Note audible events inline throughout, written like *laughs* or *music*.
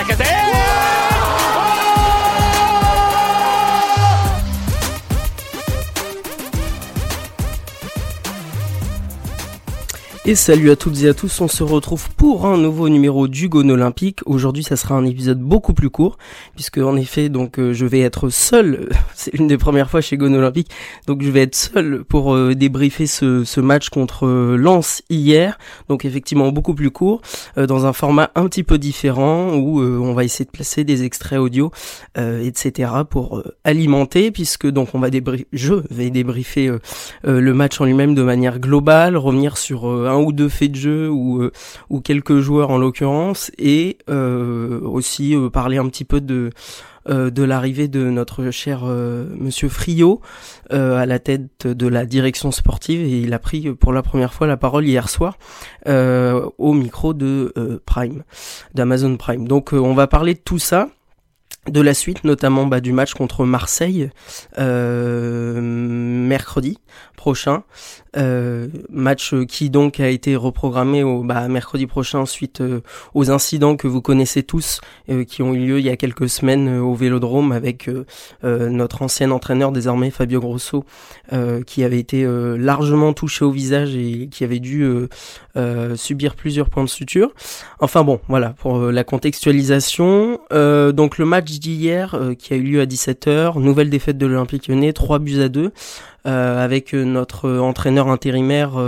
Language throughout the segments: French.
la casette Et salut à toutes et à tous, on se retrouve pour un nouveau numéro du Gone Olympique. Aujourd'hui, ça sera un épisode beaucoup plus court, puisque en effet, donc euh, je vais être seul. *laughs* C'est une des premières fois chez Gone Olympique, donc je vais être seul pour euh, débriefer ce, ce, match contre euh, Lens hier. Donc effectivement beaucoup plus court, dans un format un petit peu différent où on va essayer de placer des extraits audio, etc. pour alimenter, puisque donc on va débriefer, je vais débriefer le match en lui-même de manière globale, revenir sur un ou deux faits de jeu ou, euh, ou quelques joueurs en l'occurrence et euh, aussi euh, parler un petit peu de de l'arrivée de notre cher Monsieur Friot à la tête de la direction sportive et il a pris pour la première fois la parole hier soir au micro de Prime, d'Amazon Prime. Donc on va parler de tout ça de la suite, notamment bah, du match contre Marseille mercredi prochain. Euh, match qui donc a été reprogrammé au bah, mercredi prochain suite euh, aux incidents que vous connaissez tous euh, qui ont eu lieu il y a quelques semaines au Vélodrome avec notre ancien entraîneur désormais Fabio Grosso qui avait été largement touché au visage et qui avait dû subir plusieurs points de suture. Enfin bon, voilà pour la contextualisation. donc le match d'hier qui a eu lieu à 17h, nouvelle défaite de l'Olympique Lyonnais, 3 buts à 2 avec notre entraîneur intérimaire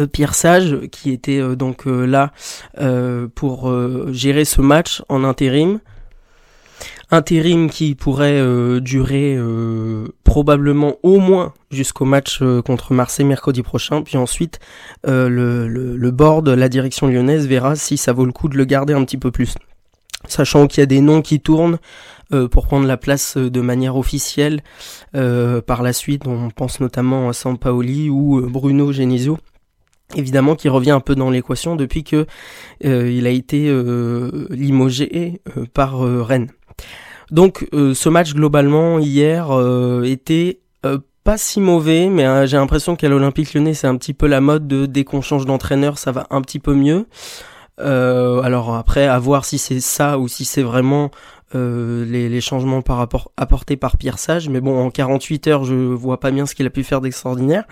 euh, Pierre Sage qui était euh, donc euh, là pour gérer ce match en intérim intérim qui pourrait durer probablement au moins jusqu'au match contre Marseille mercredi prochain. Puis ensuite, le, le, le, board, la direction lyonnaise verra si ça vaut le coup de le garder un petit peu plus. Sachant qu'il y a des noms qui tournent, euh, pour prendre la place euh, de manière officielle euh, par la suite. On pense notamment à Sampaoli ou Bruno Genesio évidemment qui revient un peu dans l'équation depuis que il a été limogé par Rennes. Donc ce match globalement hier était pas si mauvais, mais j'ai l'impression qu'à l'Olympique Lyonnais c'est un petit peu la mode de dès qu'on change d'entraîneur ça va un petit peu mieux. Alors après à voir si c'est ça ou si c'est vraiment euh, les, les, changements par rapport apportés par Pierre Sage, mais bon en 48 heures je vois pas bien ce qu'il a pu faire d'extraordinaire.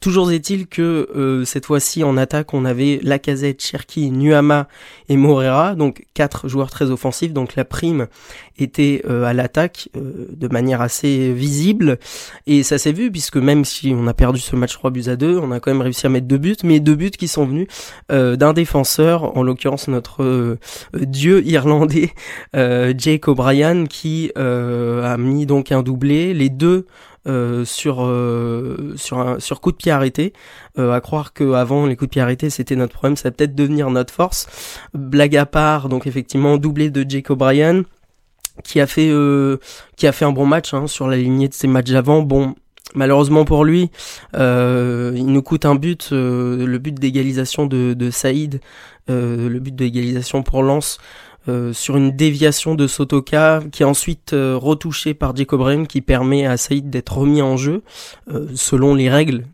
Toujours est-il que euh, cette fois-ci en attaque on avait Lacazette, Cherki, Nuama et Morera, donc quatre joueurs très offensifs, donc la prime était euh, à l'attaque de manière assez visible. Et ça s'est vu puisque même si on a perdu ce match 3 buts à 2, on a quand même réussi à mettre deux buts, mais deux buts qui sont venus d'un défenseur, en l'occurrence notre dieu irlandais Jacob O'Brien qui euh, a mis donc un doublé, les deux euh, sur euh, sur un sur coup de pied arrêté. à croire que avant les coups de pied arrêtés c'était notre problème, ça va peut-être devenir notre force. Blague à part, donc effectivement doublé de Jake O'Brien qui a fait qui a fait un bon match hein, sur la lignée de ses matchs avant. Bon, Malheureusement pour lui, il nous coûte un but, le but d'égalisation de, de Saïd, le but d'égalisation pour Lens euh, sur une déviation de Sotoka qui est ensuite euh, retouchée par Jacob Brahim qui permet à Saïd d'être remis en jeu euh, selon les règles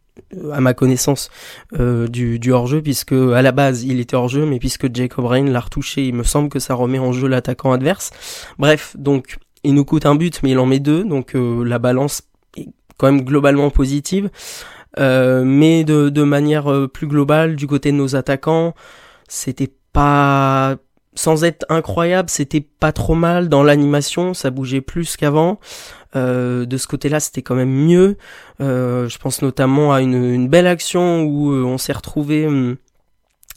à ma connaissance du, hors-jeu puisque à la base il était hors-jeu mais puisque Jacob Brahim l'a retouché il me semble que ça remet en jeu l'attaquant adverse. Bref donc il nous coûte un but mais il en met deux donc la balance est quand même globalement positive. Mais de, de manière plus globale du côté de nos attaquants c'était pas sans être incroyable, c'était pas trop mal dans l'animation, ça bougeait plus qu'avant. Euh, de ce côté-là, c'était quand même mieux. Euh, je pense notamment à une, belle action où euh, on s'est retrouvé hum,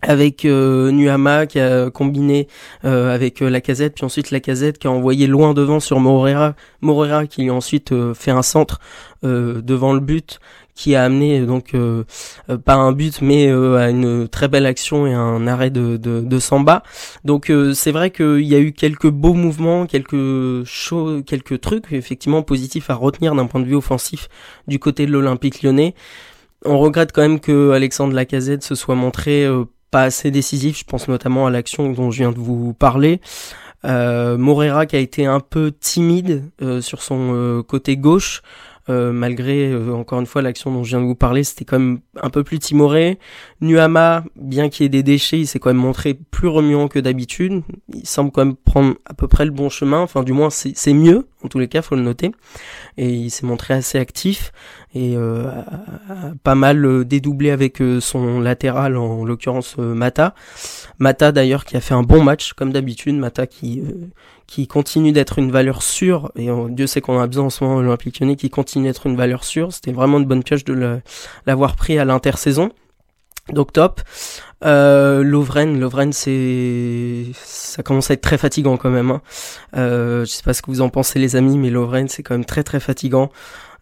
avec Nuama qui a combiné avec la casette, puis ensuite la casette qui a envoyé loin devant sur Morera, Morera qui a ensuite fait un centre devant le but qui a amené donc euh, euh, pas un but mais euh, à une très belle action et un arrêt de, de, de Samba. Donc c'est vrai qu'il y a eu quelques beaux mouvements, quelques choses, quelques trucs effectivement positifs à retenir d'un point de vue offensif du côté de l'Olympique lyonnais. On regrette quand même que Alexandre Lacazette se soit montré pas assez décisif, je pense notamment à l'action dont je viens de vous parler. Euh, Morera qui a été un peu timide sur son côté gauche, euh, malgré encore une fois l'action dont je viens de vous parler, c'était quand même un peu plus timoré. Nuama, bien qu'il y ait des déchets, il s'est quand même montré plus remuant que d'habitude. Il semble quand même prendre à peu près le bon chemin, enfin du moins c'est mieux, en tous les cas, faut le noter. Et il s'est montré assez actif et euh, pas mal euh, dédoublé avec euh, son latéral, en l'occurrence Mata. Mata d'ailleurs qui a fait un bon match comme d'habitude. Mata qui qui continue d'être une valeur sûre et Dieu sait qu'on a besoin en ce moment l'Olympique Lyonnais qui continue d'être une valeur sûre. C'était vraiment une bonne pioche de l'avoir pris à l'intersaison. Donc top. Euh, Lovren, Lovren, c'est, ça commence à être très fatigant quand même. Hein. Euh, je sais pas ce que vous en pensez les amis, mais Lovren, c'est quand même très très fatigant.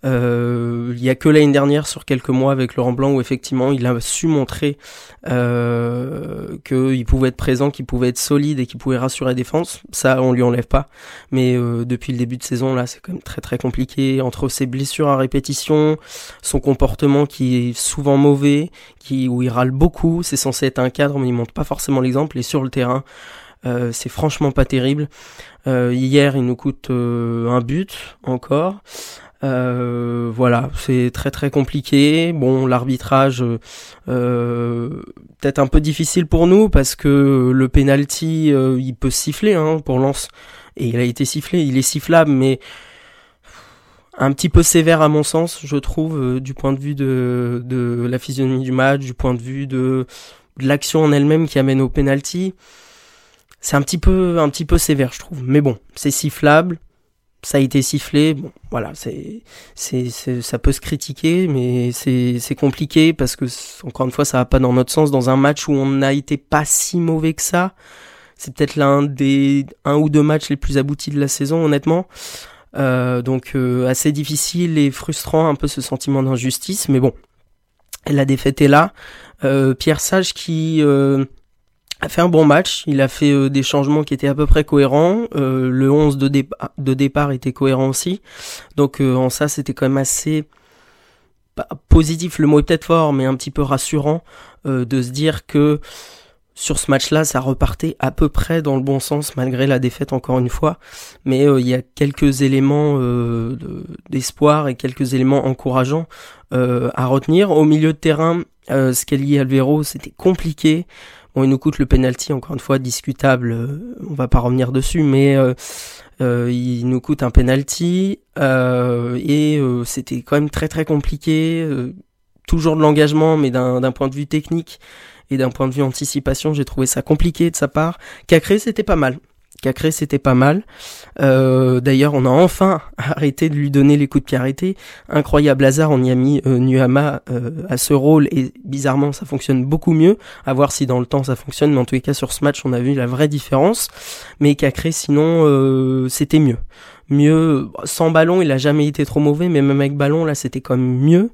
Euh, il y a que l'année dernière, sur quelques mois avec Laurent Blanc, où effectivement il a su montrer euh, qu'il pouvait être présent, qu'il pouvait être solide et qu'il pouvait rassurer la défense. Ça, on lui enlève pas. Mais euh, depuis le début de saison, là, c'est quand même très très compliqué entre ses blessures à répétition, son comportement qui est souvent mauvais, qui où il râle beaucoup. C'est censé être un cadre, mais il montre pas forcément l'exemple. Et sur le terrain. Euh, c'est franchement pas terrible. Euh, hier, il nous coûte euh, un but encore. Euh, voilà, c'est très très compliqué. Bon, l'arbitrage euh, peut-être un peu difficile pour nous parce que le penalty, euh, il peut siffler hein, pour Lance et il a été sifflé, il est sifflable, mais un petit peu sévère à mon sens, je trouve, euh, du point de vue de, la physionomie du match, du point de vue de, de l'action en elle-même qui amène au penalty. C'est un petit peu un petit peu sévère, je trouve. Mais bon, c'est sifflable ça a été sifflé. Bon, voilà, c'est, c'est, ça peut se critiquer, mais c'est, c'est compliqué parce que encore une fois, ça va pas dans notre sens dans un match où on n'a été pas si mauvais que ça. C'est peut-être l'un des un ou deux matchs les plus aboutis de la saison, honnêtement. Euh, donc euh, assez difficile et frustrant un peu ce sentiment d'injustice, mais bon, la défaite est là. Euh, Pierre Sage qui euh, a fait un bon match, il a fait euh, des changements qui étaient à peu près cohérents, euh, le 11 de, départ était cohérent aussi, donc euh, en ça c'était quand même assez positif, le mot est peut-être fort, mais un petit peu rassurant de se dire que sur ce match-là, ça repartait à peu près dans le bon sens malgré la défaite encore une fois, mais il y a quelques éléments d'espoir et quelques éléments encourageants à retenir. Au milieu de terrain, Scali Alvero, c'était compliqué. Il nous coûte le penalty, encore une fois, discutable, euh, on va pas revenir dessus, mais euh, euh, il nous coûte un penalty, et c'était quand même très très compliqué, toujours de l'engagement, mais d'un point de vue technique et d'un point de vue anticipation, j'ai trouvé ça compliqué de sa part. Cacré, c'était pas mal. Cacré c'était pas mal. Euh, d'ailleurs, on a enfin *laughs* arrêté de lui donner les coups de pied arrêtés. Incroyable hasard, on y a mis euh, Nuama euh, à ce rôle et bizarrement ça fonctionne beaucoup mieux. À voir si dans le temps ça fonctionne, mais en tous les cas sur ce match on a vu la vraie différence. Mais Cacré sinon c'était mieux. Mieux sans ballon, il a jamais été trop mauvais, mais même avec ballon là c'était quand même mieux.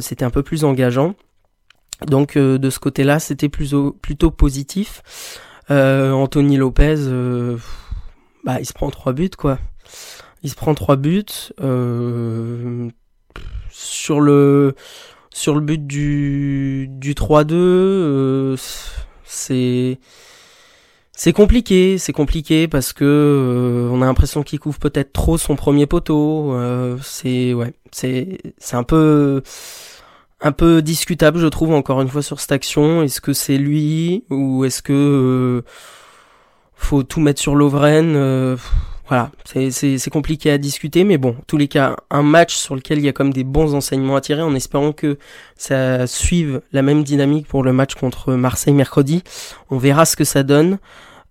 c'était un peu plus engageant. Donc de ce côté-là, c'était plutôt positif. Euh, Anthony Lopez, euh, bah, il se prend trois buts, quoi. Il se prend trois buts. Euh, sur le sur le but du du 3-2, c'est c'est compliqué, c'est compliqué parce que on a l'impression qu'il couvre peut-être trop son premier poteau. c'est ouais, c'est c'est un peu un peu discutable, je trouve, encore une fois, sur cette action. Est-ce que c'est lui ou est-ce que euh, faut tout mettre sur Lovren euh, Voilà, c'est compliqué à discuter, mais bon, tous les cas, un match sur lequel il y a comme des bons enseignements à tirer, en espérant que ça suive la même dynamique pour le match contre Marseille mercredi. On verra ce que ça donne.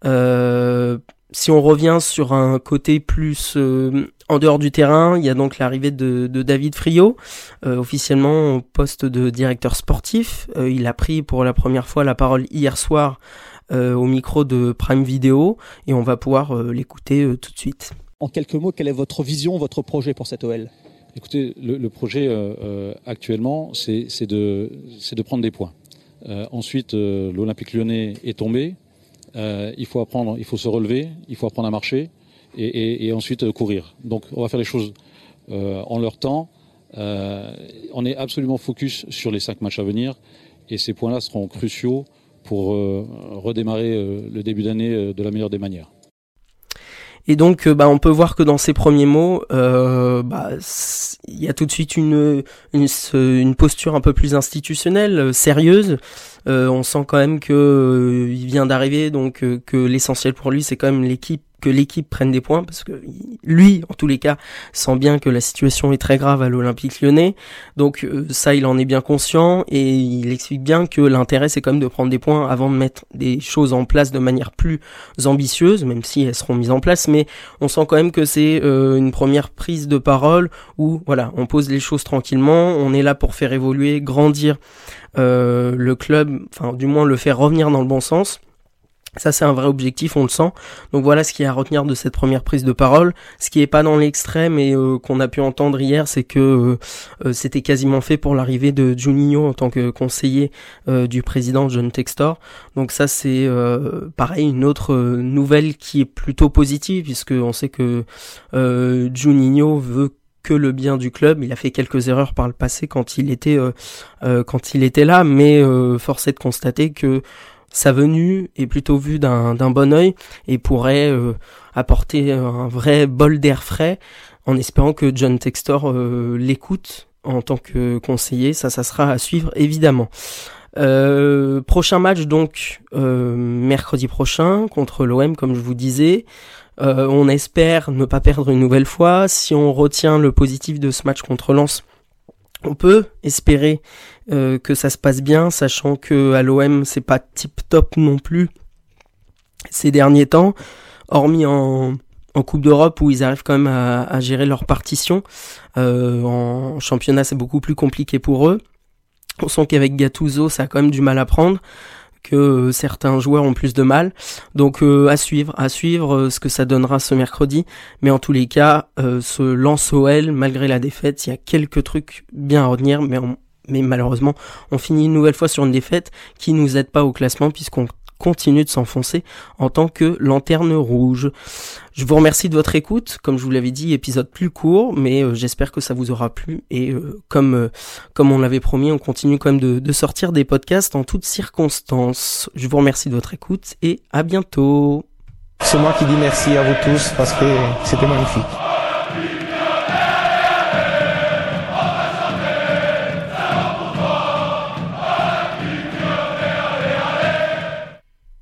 Euh, si on revient sur un côté plus euh, en dehors du terrain, il y a donc l'arrivée de, David Friot, euh, officiellement au poste de directeur sportif. Euh, il a pris pour la première fois la parole hier soir au micro de Prime Video et on va pouvoir l'écouter tout de suite. En quelques mots, quelle est votre vision, votre projet pour cette OL Écoutez, le, projet actuellement, c'est de, de prendre des points. ensuite, l'Olympique lyonnais est tombé. Euh, il faut apprendre, il faut se relever, il faut apprendre à marcher et, ensuite euh, courir. Donc on va faire les choses euh, en leur temps. on est absolument focus sur les cinq matchs à venir et ces points-là seront cruciaux pour redémarrer le début d'année de la meilleure des manières. Et donc, bah, on peut voir que dans ces premiers mots, bah, il y a tout de suite une, une, une posture un peu plus institutionnelle, sérieuse. on sent quand même que il vient d'arriver, donc que l'essentiel pour lui, c'est quand même l'équipe que l'équipe prenne des points parce que lui, en tous les cas, sent bien que la situation est très grave à l'Olympique lyonnais. Donc euh, ça, il en est bien conscient et il explique bien que l'intérêt, c'est quand même de prendre des points avant de mettre des choses en place de manière plus ambitieuse, même si elles seront mises en place. Mais on sent quand même que c'est euh, une première prise de parole où voilà, on pose les choses tranquillement, on est là pour faire évoluer, grandir euh, le club, enfin du moins le faire revenir dans le bon sens. Ça, c'est un vrai objectif, on le sent. Donc voilà ce qui est à retenir de cette première prise de parole. Ce qui est pas dans l'extrême et euh, qu'on a pu entendre hier, c'est que euh, euh, c'était quasiment fait pour l'arrivée de Juninho en tant que conseiller du président John Textor. Donc ça, c'est pareil une autre nouvelle qui est plutôt positive puisque on sait que Juninho veut que le bien du club. Il a fait quelques erreurs par le passé quand il était quand il était là, mais force est de constater que sa venue est plutôt vue d'un bon oeil et pourrait euh, apporter un vrai bol d'air frais en espérant que John Textor euh, l'écoute en tant que conseiller. Ça, ça sera à suivre évidemment. Euh, prochain match donc mercredi prochain contre l'OM comme je vous disais. on espère ne pas perdre une nouvelle fois. Si on retient le positif de ce match contre Lens, on peut espérer euh, que ça se passe bien, sachant que à l'OM c'est pas tip top non plus ces derniers temps, hormis en, en Coupe d'Europe où ils arrivent quand même à, gérer leur partition. Euh, en championnat c'est beaucoup plus compliqué pour eux. On sent qu'avec Gattuso ça a quand même du mal à prendre que euh, certains joueurs ont plus de mal. Donc euh, à suivre, à suivre euh, ce que ça donnera ce mercredi. Mais en tous les cas, ce lance OL, malgré la défaite, il y a quelques trucs bien à retenir, mais mais malheureusement, on finit une nouvelle fois sur une défaite qui nous aide pas au classement puisqu'on continue de s'enfoncer en tant que lanterne rouge. Je vous remercie de votre écoute. Comme je vous l'avais dit, épisode plus court, mais euh, j'espère que ça vous aura plu. Et euh, comme euh, comme on l'avait promis, on continue quand même de, de sortir des podcasts en toutes circonstances. Je vous remercie de votre écoute et à bientôt. C'est moi qui dis merci à vous tous parce que c'était magnifique.